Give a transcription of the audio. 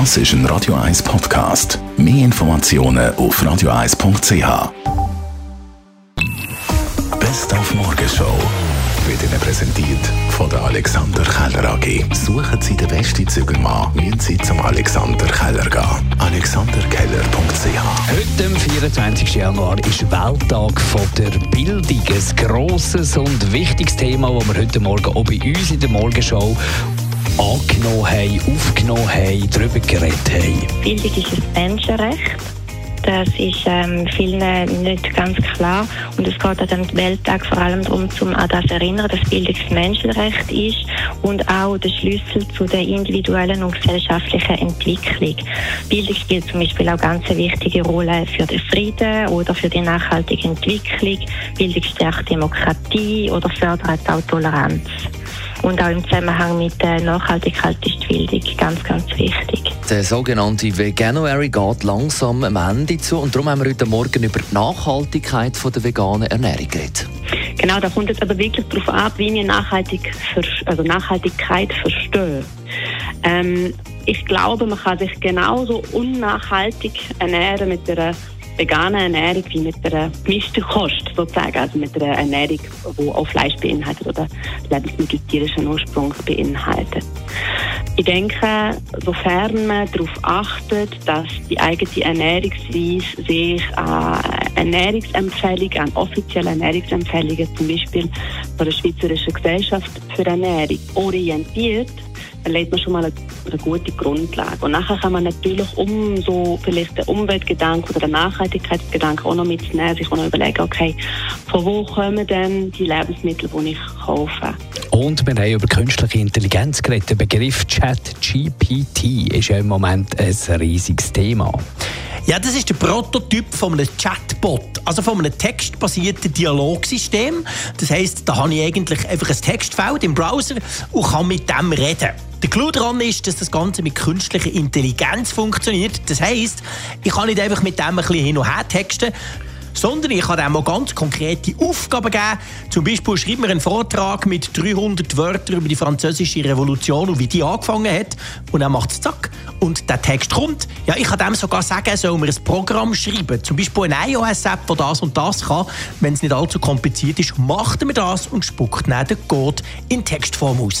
Das ist ein Radio 1 Podcast. Mehr Informationen auf radio1.ch. Best auf Morgenshow wird Ihnen präsentiert von der Alexander Keller AG. Suchen Sie den besten Zügelmann, müssen Sie zum Alexander Keller gehen. AlexanderKeller.ch Heute, am 24. Januar, ist Welttag von der Bildung. Ein grosses und wichtiges Thema, das wir heute Morgen auch bei uns in der Morgenshow angenommen haben, aufgenommen haben, darüber geredet haben. Bildung ist ein Menschenrecht. Das ist ähm, vielen nicht ganz klar. Und es geht an dem Welttag vor allem darum, um an das erinnern, dass Bildung ein Menschenrecht ist und auch der Schlüssel zu der individuellen und gesellschaftlichen Entwicklung. Bildung spielt zum Beispiel auch ganz eine wichtige Rolle für den Frieden oder für die nachhaltige Entwicklung. Bildung stärkt Demokratie oder fördert auch Toleranz. Und auch im Zusammenhang mit der Nachhaltigkeit ist die Bildung ganz, ganz wichtig. Der sogenannte Veganuary geht langsam am Ende zu und darum haben wir heute Morgen über die Nachhaltigkeit von der veganen Ernährung geredet. Genau, da kommt es aber wirklich darauf ab, wie wir Nachhaltig also Nachhaltigkeit verstehen. Ähm, ich glaube, man kann sich genauso unnachhaltig ernähren mit einer veganen Ernährung wie mit einer gemischten Kost sozusagen, also mit einer Ernährung, die auch Fleisch beinhaltet oder Lebensmittel tierischen Ursprungs beinhaltet. Ich denke, sofern man darauf achtet, dass die eigene Ernährungsweise sich an Ernährungsempfehlungen, an offizielle Ernährungsempfehlungen, zum Beispiel von der Schweizerischen Gesellschaft für Ernährung, orientiert, dann legt man schon mal eine, eine, gute Grundlage. Und nachher kann man natürlich um so vielleicht den Umweltgedanken oder den Nachhaltigkeitsgedanken auch noch mitnehmen, sich auch noch überlegen, okay, von wo kommen denn die Lebensmittel, die ich kaufe? Und wir haben über künstliche Intelligenz geredet. Der Begriff ChatGPT ist ja im Moment ein riesiges Thema. Ja, das ist der Prototyp von einem Chatbot, also von einem textbasierten Dialogsystem. Das heißt, da habe ich eigentlich einfach ein Textfeld im Browser und kann mit dem reden. Der Clou daran ist, dass das Ganze mit künstlicher Intelligenz funktioniert. Das heißt, ich kann nicht einfach mit dem ein bisschen hin und her texten, sondern ich kann ihm auch ganz konkrete Aufgaben geben. Zum Beispiel schreibt mir einen Vortrag mit 300 Wörtern über die französische Revolution und wie die angefangen hat. Und dann macht es zack. Und der Text kommt. Ja, ich kann dem sogar sagen, soll mir ein Programm schreiben. Zum Beispiel eine iOS-App, die das und das kann. Wenn es nicht allzu kompliziert ist, macht er mir das und spuckt dann den Code in Textform aus.